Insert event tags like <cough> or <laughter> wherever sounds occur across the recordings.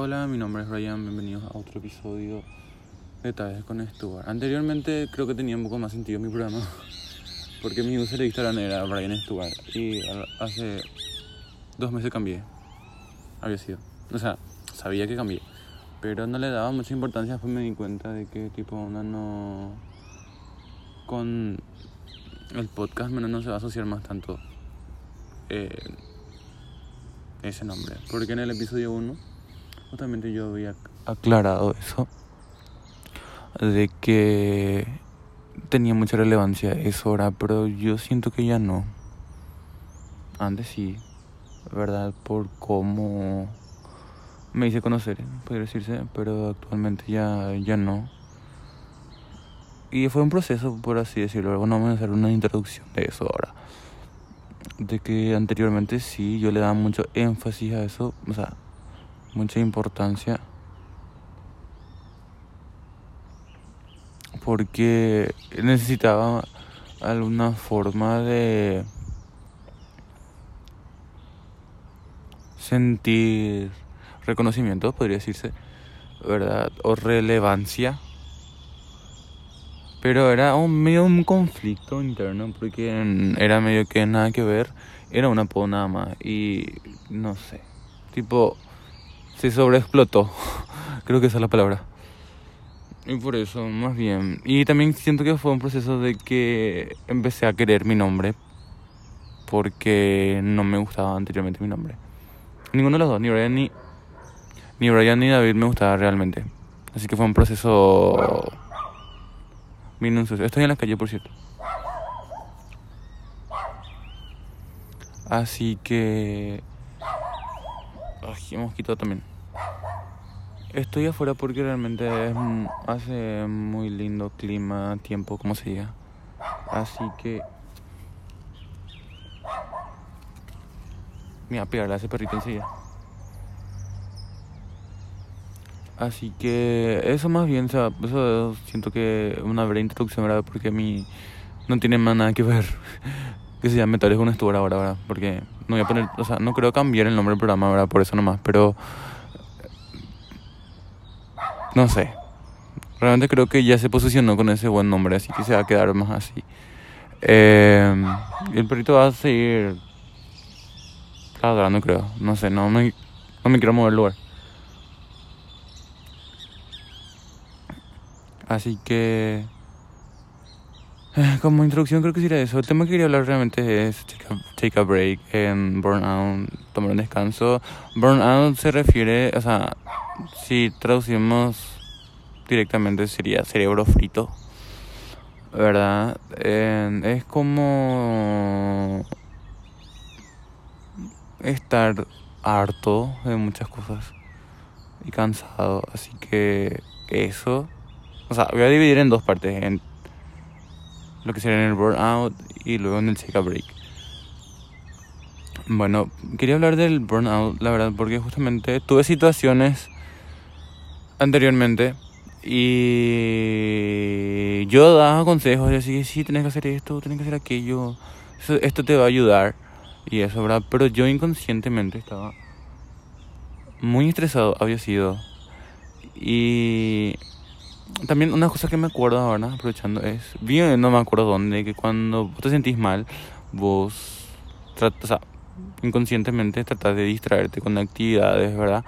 Hola, mi nombre es Ryan, bienvenidos a otro episodio de Tales con Stuart. Anteriormente creo que tenía un poco más sentido mi programa, <laughs> porque mi user de Instagram era Brian Stuart y hace dos meses cambié. Había sido. O sea, sabía que cambié, pero no le daba mucha importancia, después me di cuenta de que tipo una no... Con el podcast menos no se va a asociar más tanto eh, ese nombre, porque en el episodio 1 justamente yo había aclarado eso, de que tenía mucha relevancia eso ahora, pero yo siento que ya no. Antes sí, ¿verdad? Por cómo me hice conocer, podría decirse, pero actualmente ya, ya no. Y fue un proceso, por así decirlo. Bueno, vamos a hacer una introducción de eso ahora. De que anteriormente sí, yo le daba mucho énfasis a eso, o sea, mucha importancia. Porque necesitaba alguna forma de sentir reconocimiento, podría decirse, ¿verdad? O relevancia. Pero era un medio un conflicto interno porque era medio que nada que ver, era una apodo nada más y no sé, tipo se sobreexplotó. <laughs> Creo que esa es la palabra. Y por eso, más bien. Y también siento que fue un proceso de que empecé a querer mi nombre porque no me gustaba anteriormente mi nombre. Ninguno de los dos, ni Brian ni, ni Brian ni David me gustaba realmente. Así que fue un proceso. Estoy en la calle, por cierto. Así que... Ay, hemos quitado también. Estoy afuera porque realmente hace muy lindo clima, tiempo, como se diga. Así que... Me voy a pegarle a ese perrito enseguida. Así que eso más bien, o sea, eso siento que una breve introducción, ¿verdad? Porque a mí no tiene más nada que ver <laughs> que se llame Tales con Stuart ahora, ¿verdad? Porque no voy a poner, o sea, no creo cambiar el nombre del programa, ¿verdad? Por eso nomás, pero no sé. Realmente creo que ya se posicionó con ese buen nombre, así que se va a quedar más así. Eh, el perrito va a seguir ladrando, creo. No sé, no me, no me quiero mover el lugar. Así que... Eh, como introducción creo que sería eso. El tema que quería hablar realmente es take a, break en burnout, tomar un descanso. Burnout se refiere, o sea, si traducimos directamente sería cerebro frito, ¿verdad? es como estar harto de muchas cosas y cansado, así que eso, o sea, voy a dividir en dos partes, en lo que sería en el burnout y luego en el take a break. Bueno, quería hablar del burnout, la verdad, porque justamente tuve situaciones anteriormente y yo daba consejos, decía, sí, tienes que hacer esto, tienes que hacer aquello, esto te va a ayudar y eso, ¿verdad? Pero yo inconscientemente estaba muy estresado, había sido. Y también una cosa que me acuerdo ahora, aprovechando, es, bien, no me acuerdo dónde, que cuando te sentís mal, vos tratas, o sea, inconscientemente tratas de distraerte con actividades, ¿verdad?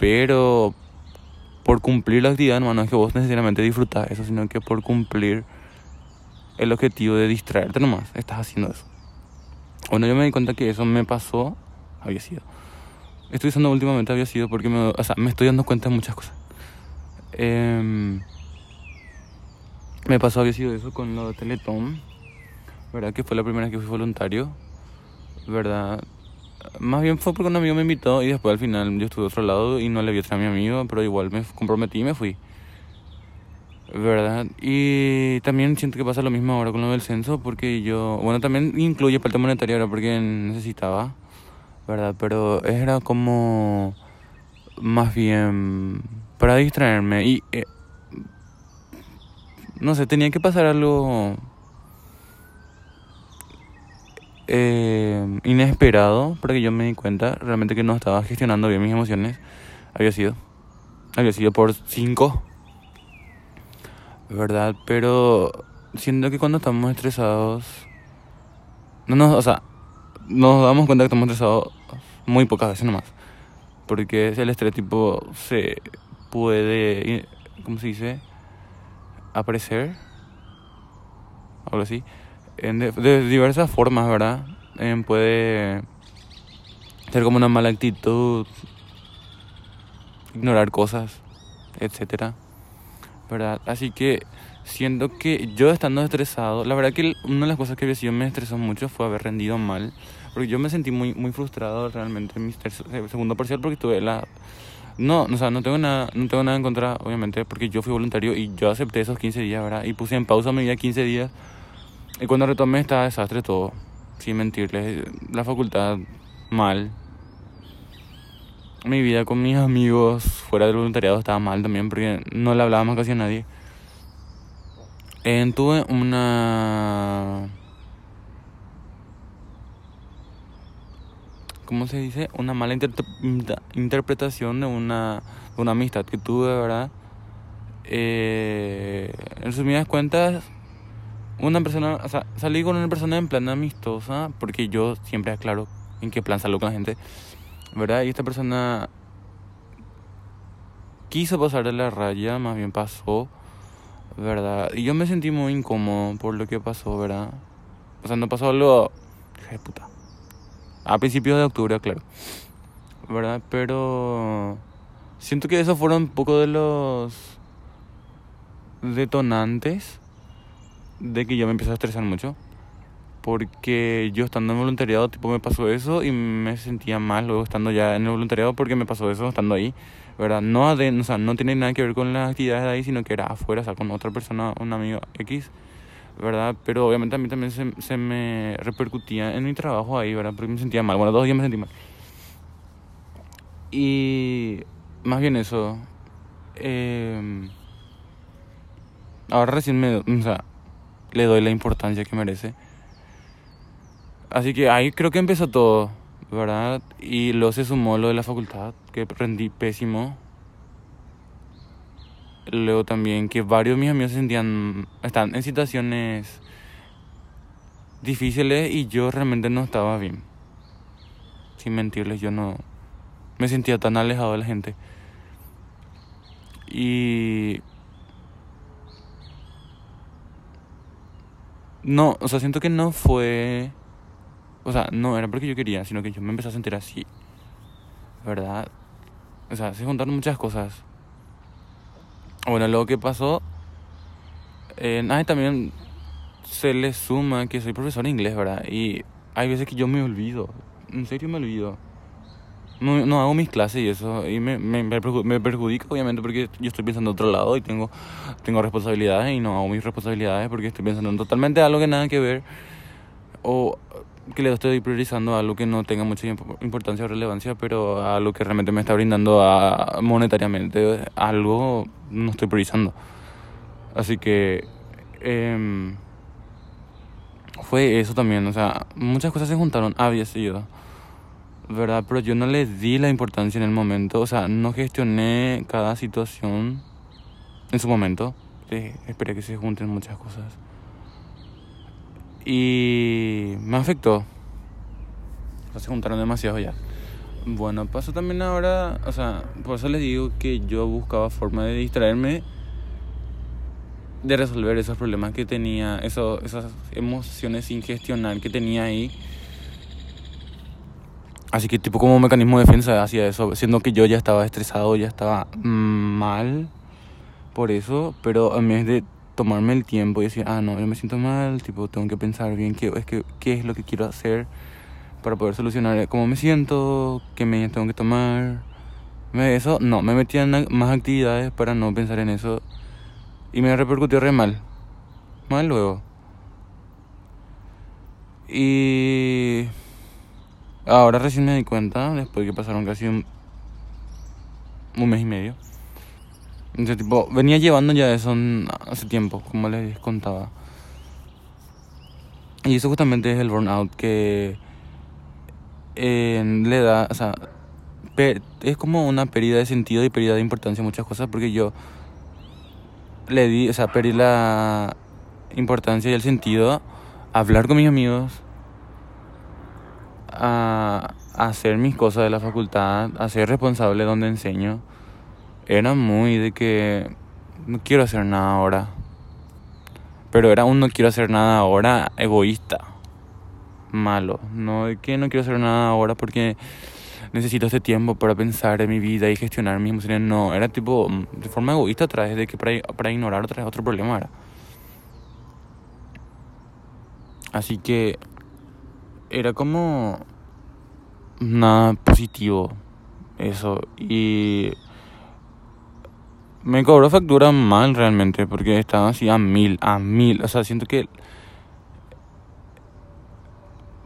Pero por cumplir la actividad, no, es que vos necesariamente disfrutas eso, sino que por cumplir el objetivo de distraerte nomás, estás haciendo eso. Bueno, yo me di cuenta que eso me pasó, había sido. Estoy usando últimamente había sido porque me, o sea, me estoy dando cuenta de muchas cosas. Eh, me pasó, había sido eso con lo de Teletón, ¿verdad? Que fue la primera vez que fui voluntario, ¿verdad? Más bien fue porque un amigo me invitó y después al final yo estuve a otro lado y no le vi a mi amigo, pero igual me comprometí y me fui. ¿Verdad? Y también siento que pasa lo mismo ahora con lo del censo, porque yo, bueno, también incluye parte monetaria ahora porque necesitaba, ¿verdad? Pero era como más bien para distraerme y eh, no sé, tenía que pasar algo eh, inesperado para que yo me di cuenta realmente que no estaba gestionando bien mis emociones. Había sido. había sido por 5, ¿verdad? Pero siento que cuando estamos estresados, no nos, o sea, nos damos cuenta que estamos estresados muy pocas veces nomás. Porque el estrés tipo se puede, ¿cómo se dice? Aparecer, algo así, en de, diversas formas, ¿verdad? puede ser como una mala actitud, ignorar cosas, etcétera, ¿verdad? Así que siento que yo estando estresado, la verdad que una de las cosas que había sido me estresó mucho fue haber rendido mal, porque yo me sentí muy muy frustrado realmente en mi segundo parcial porque tuve la no, o sea, no tengo nada, no tengo nada en contra, obviamente, porque yo fui voluntario y yo acepté esos 15 días, ¿verdad? Y puse en pausa mi vida 15 días. Y cuando retomé estaba desastre todo, sin mentirles. La facultad mal, mi vida con mis amigos fuera del voluntariado estaba mal también porque no le hablábamos casi a nadie. Eh, tuve una... ¿Cómo se dice? Una mala interpretación de una, una amistad que tuve, ¿verdad? Eh, en resumidas cuentas, una persona, o sea, salí con una persona en plan amistosa, porque yo siempre aclaro en qué plan salgo con la gente. ¿verdad? Y esta persona quiso pasar de la raya, más bien pasó, ¿verdad? Y yo me sentí muy incómodo por lo que pasó, ¿verdad? O sea, no pasó algo... de puta! A principios de octubre, claro. ¿Verdad? Pero... Siento que esos fueron un poco de los detonantes de que yo me empecé a estresar mucho porque yo estando en voluntariado tipo me pasó eso y me sentía mal luego estando ya en el voluntariado porque me pasó eso estando ahí, ¿verdad? No, o sea, no tiene nada que ver con las actividades de ahí, sino que era afuera, o sea, con otra persona, un amigo X, ¿verdad? Pero obviamente a mí también se, me repercutía en mi trabajo ahí, ¿verdad? Porque me sentía mal, bueno, dos días me sentí mal. Y más bien eso, eh, ahora recién me, o sea, le doy la importancia que merece Así que ahí creo que empezó todo, ¿verdad? Y luego se sumó lo de la facultad, que rendí pésimo. Luego también que varios de mis amigos se sentían, están en situaciones difíciles y yo realmente no estaba bien. Sin mentirles, yo no me sentía tan alejado de la gente. Y no, o sea, siento que no fue o sea, no era porque yo quería, sino que yo me empecé a sentir así. ¿Verdad? O sea, se juntaron muchas cosas. Bueno, lo que pasó. Eh, también se le suma que soy profesor de inglés, ¿verdad? Y hay veces que yo me olvido. En serio me olvido. No, no hago mis clases y eso. Y me, me, me, perjudica, obviamente, porque yo estoy pensando en otro lado y tengo, tengo responsabilidades y no hago mis responsabilidades porque estoy pensando en totalmente algo que nada que ver. O que le estoy priorizando a algo que no tenga mucha importancia o relevancia, pero a lo que realmente me está brindando a, monetariamente algo no estoy priorizando. Así que eh, fue eso también, o sea, muchas cosas se juntaron, había sido, ¿verdad? Pero yo no le di la importancia en el momento, o sea, no gestioné cada situación en su momento. esperé que se junten muchas cosas. Y me afectó. Se juntaron demasiado ya. Bueno, pasó también ahora, o sea, por eso les digo que yo buscaba forma de distraerme, de resolver esos problemas que tenía, eso, esas emociones sin gestionar que tenía ahí. Así que tipo como mecanismo de defensa hacia eso, siendo que yo ya estaba estresado, ya estaba mal por eso, pero en vez de tomarme el tiempo y decir, ah, no, yo me siento mal, tipo, tengo que pensar bien qué es, que, qué es lo que quiero hacer para poder solucionar cómo me siento, qué medidas tengo que tomar. Eso, no, me metí en más actividades para no pensar en eso y me repercutió re mal. Mal luego. Y ahora recién me di cuenta, después que pasaron casi un mes y medio entonces, tipo, venía llevando ya eso hace tiempo, como les contaba. Y eso justamente es el burnout que le da, o sea, es como una pérdida de sentido y pérdida de importancia en muchas cosas porque yo le di, o sea, perdí la importancia y el sentido a hablar con mis amigos, a, hacer mis cosas de la facultad, a ser responsable donde enseño. Era muy de que no quiero hacer nada ahora. Pero era un no quiero hacer nada ahora egoísta. Malo. No de que no quiero hacer nada ahora porque necesito este tiempo para pensar en mi vida y gestionar mis emociones. No, era tipo mm, de forma egoísta a través de que para, para ignorar otra otro problema era. Así que era como nada positivo eso y me cobró factura mal realmente porque estaba así a mil, a mil, o sea, siento que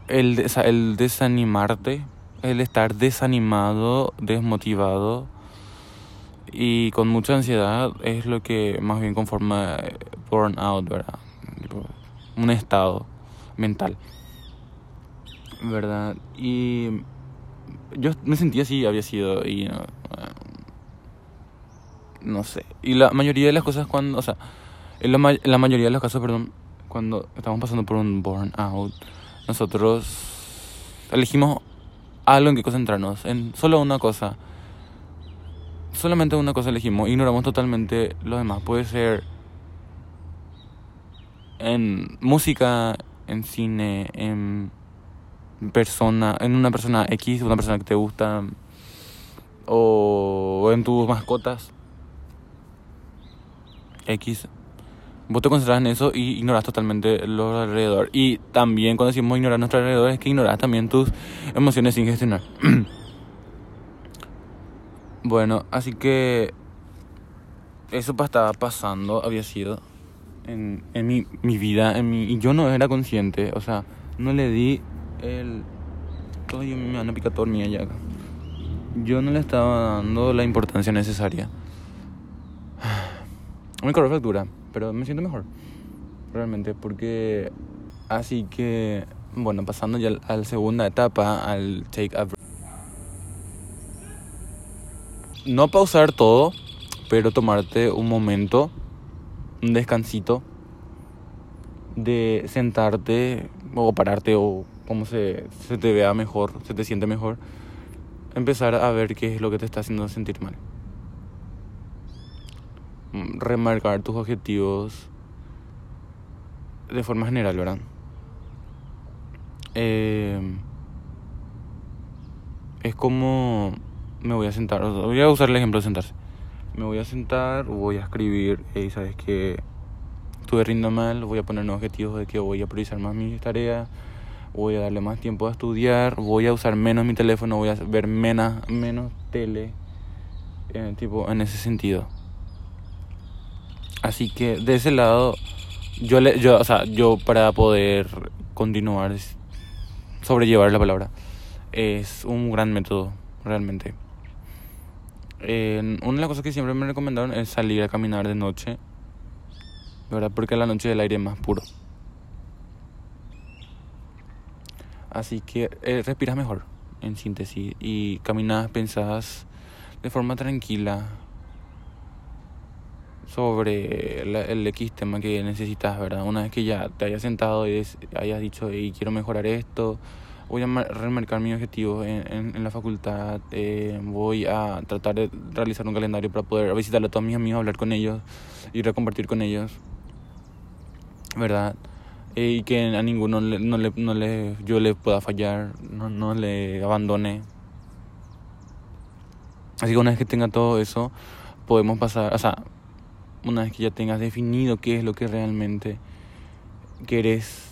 el, el desanimarte el estar desanimado, desmotivado y con mucha ansiedad es lo que más bien conforma eh, burnout, ¿verdad? un estado mental, ¿verdad? Y yo me sentía así, había sido, no, no sé. Y la mayoría de las cosas cuando, o sea, en la, la mayoría de los casos, perdón, cuando estamos pasando por un burnout, nosotros elegimos algo en que concentrarnos, en solo una cosa. Solamente una cosa elegimos, ignoramos totalmente lo demás. Puede ser en música, en cine, en persona, en una persona X, una persona que te gusta, o en tus mascotas X vos te concentras en eso y ignoras totalmente lo alrededor. Y también cuando decimos ignorar nuestro alrededor es que ignoras también tus emociones sin gestionar. <clears throat> bueno, así que eso estaba pasando, había sido en, en mi, mi, vida, en mi, y yo no era consciente, o sea, no le di el... Todavía me van a picar tornilla ya Yo no le estaba dando la importancia necesaria. Me corrió factura pero me siento mejor. Realmente, porque así que, bueno, pasando ya a la segunda etapa, al take a No pausar todo, pero tomarte un momento, un descansito, de sentarte o pararte o como se, se te vea mejor, se te siente mejor, empezar a ver qué es lo que te está haciendo sentir mal. Mm, remarcar tus objetivos de forma general, ¿verdad? Eh, es como me voy a sentar, voy a usar el ejemplo de sentarse. Me voy a sentar, voy a escribir, y sabes que estuve rindo mal, voy a poner nuevos objetivos de que voy a priorizar más mis tareas, voy a darle más tiempo a estudiar, voy a usar menos mi teléfono, voy a ver menos, menos tele, eh, tipo en ese sentido. Así que de ese lado, yo, le, yo, o sea, yo para poder continuar, sobrellevar la palabra, es un gran método, realmente. una de las cosas que siempre me recomendaron es salir a caminar de noche, ¿verdad? Porque la noche el aire es más puro. Así que eh, respiras mejor, en síntesis, y caminas, pensás de forma tranquila, sobre el X tema que necesitas, ¿verdad? Una vez que ya te hayas sentado y hayas dicho, y quiero mejorar esto, voy a remarcar mis objetivos en, en, la facultad, eh, voy a tratar de realizar un calendario para poder visitar a todos mis amigos, hablar con ellos y recompartir con ellos, ¿verdad? Eh, y que a ninguno no le, no le, yo le pueda fallar, no, no le abandone. Así que una vez que tenga todo eso, podemos pasar, o sea, una vez que ya tengas definido qué es lo que realmente quieres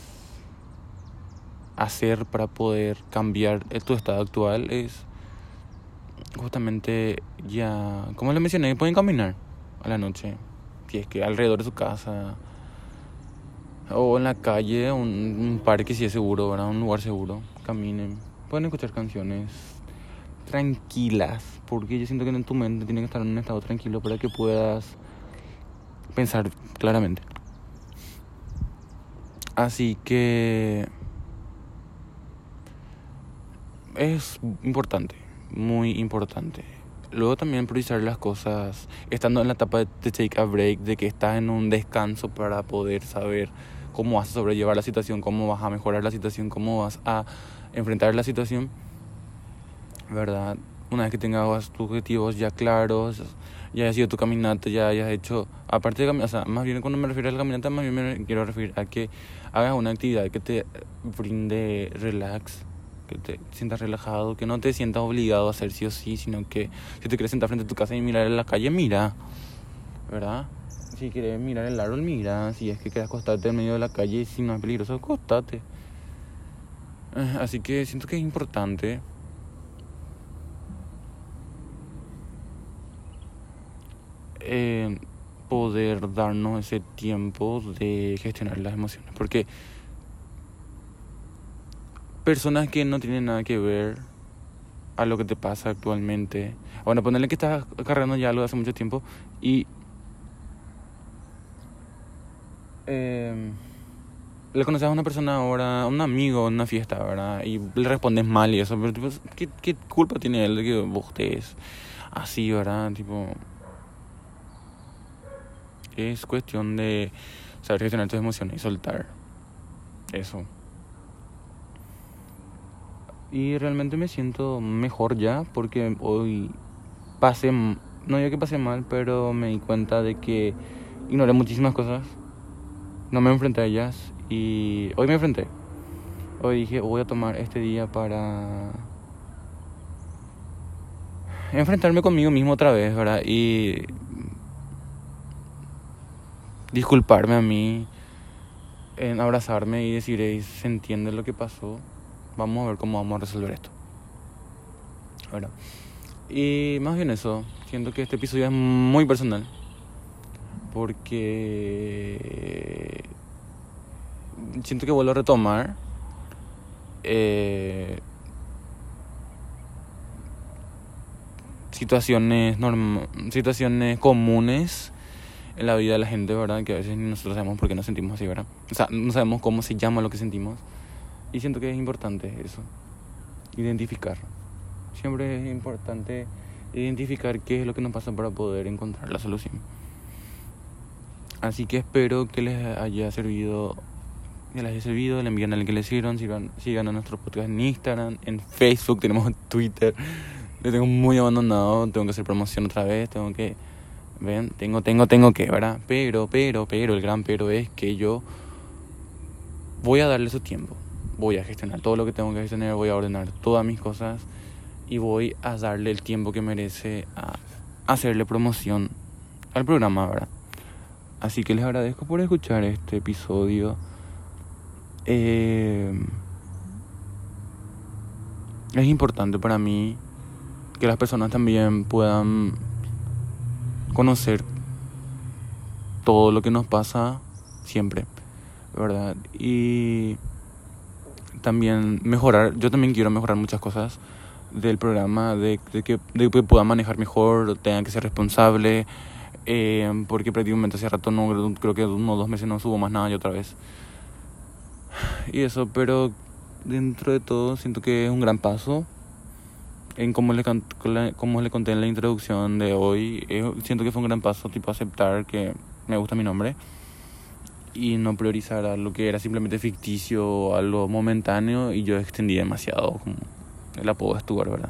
hacer para poder cambiar tu estado actual, es justamente ya, como les mencioné, pueden caminar a la noche, si es que alrededor de su casa o en la calle, un, un parque si es seguro, ¿verdad? un lugar seguro, caminen, pueden escuchar canciones tranquilas, porque yo siento que en tu mente tiene que estar en un estado tranquilo para que puedas pensar claramente. Así que es importante muy importante. Luego también priorizar las cosas, estando en la etapa de, take a break, de que estás en un descanso para poder saber cómo vas a sobrellevar la situación, cómo vas a mejorar la situación, cómo vas a enfrentar la situación, ¿verdad? Una vez que tengas tus objetivos ya claros, ya hayas sido tu caminata, ya hayas hecho, aparte de caminar, o sea, más bien cuando me refiero a la caminata, más bien me quiero referir a que hagas una actividad que te brinde relax, que te sientas relajado, que no te sientas obligado a hacer sí o sí, sino que si te quieres sentar frente a tu casa y mirar en la calle, mira, ¿verdad? Si quieres mirar el árbol, mira, si es que quieres acostarte en medio de la calle si no es peligroso, acostate. Así que siento que es importante Eh, poder darnos ese tiempo de gestionar las emociones. Porque personas que no tienen nada que ver a lo que te pasa actualmente, bueno, ponerle que estás cargando ya algo hace mucho tiempo y eh, le conoces a una persona ahora, a un amigo en una fiesta, ¿verdad? Y le respondes mal y eso, pero tipo, ¿qué, qué culpa tiene él de que vos estés así, ¿verdad? Tipo, es cuestión de saber gestionar tus emociones y soltar eso. Y realmente me siento mejor ya porque hoy pasé, no digo que pasé mal, pero me di cuenta de que ignoré muchísimas cosas. No me enfrenté a ellas y hoy me enfrenté. Hoy dije, voy a tomar este día para enfrentarme conmigo mismo otra vez, ¿verdad? Y disculparme a mí, en abrazarme y decir, se entiende lo que pasó, vamos a ver cómo vamos a resolver esto. Bueno, y más bien eso, siento que este episodio es muy personal, porque siento que vuelvo a retomar eh, situaciones situaciones comunes en la vida de la gente, ¿verdad? Que a veces nosotros sabemos por qué nos sentimos así, ¿verdad? O sea, no sabemos cómo se llama lo que sentimos. Y siento que es importante eso, identificar. Siempre es importante identificar qué es lo que nos pasa para poder encontrar la solución. Así que espero que les haya servido, que les haya servido, le envíen al que les sirvan, sigan, sigan a nuestro podcast en Instagram, en Facebook, tenemos <laughs> Twitter. Le tengo muy abandonado, tengo que hacer promoción otra vez, tengo que Ven, tengo, tengo, tengo que, ¿verdad? Pero, pero, pero, el gran pero es que yo voy a darle su tiempo. Voy a gestionar todo lo que tengo que gestionar, voy a ordenar todas mis cosas y voy a darle el tiempo que merece a hacerle promoción al programa, ¿verdad? Así que les agradezco por escuchar este episodio. Eh, es importante para mí que las personas también puedan conocer todo lo que nos pasa siempre, ¿verdad? Y también mejorar, yo también quiero mejorar muchas cosas del programa, de, que, de que pueda manejar mejor, tenga que ser responsable, eh, porque prácticamente hace rato no, creo que uno o dos meses no subo más nada y otra vez. Y eso, pero dentro de todo siento que es un gran paso en como le, como le conté en la introducción de hoy, eh, siento que fue un gran paso, tipo aceptar que me gusta mi nombre y no priorizar a lo que era simplemente ficticio o algo momentáneo y yo extendí demasiado como el apodo Stuart, ¿verdad?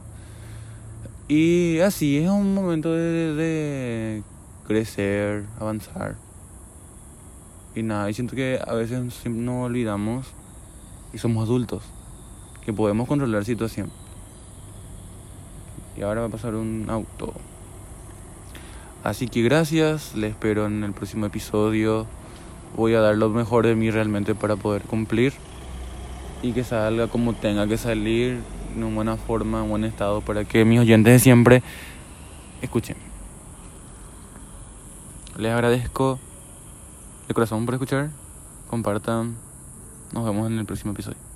Y así es un momento de, crecer, avanzar. Y nada, y siento que a veces nos olvidamos y somos adultos, que podemos controlar la situación y ahora va a pasar un auto. Así que gracias, le espero en el próximo episodio. Voy a dar lo mejor de mí realmente para poder cumplir y que salga como tenga que salir, en buena forma, en buen estado, para que mis oyentes de siempre escuchen. Les agradezco de corazón por escuchar, compartan, nos vemos en el próximo episodio.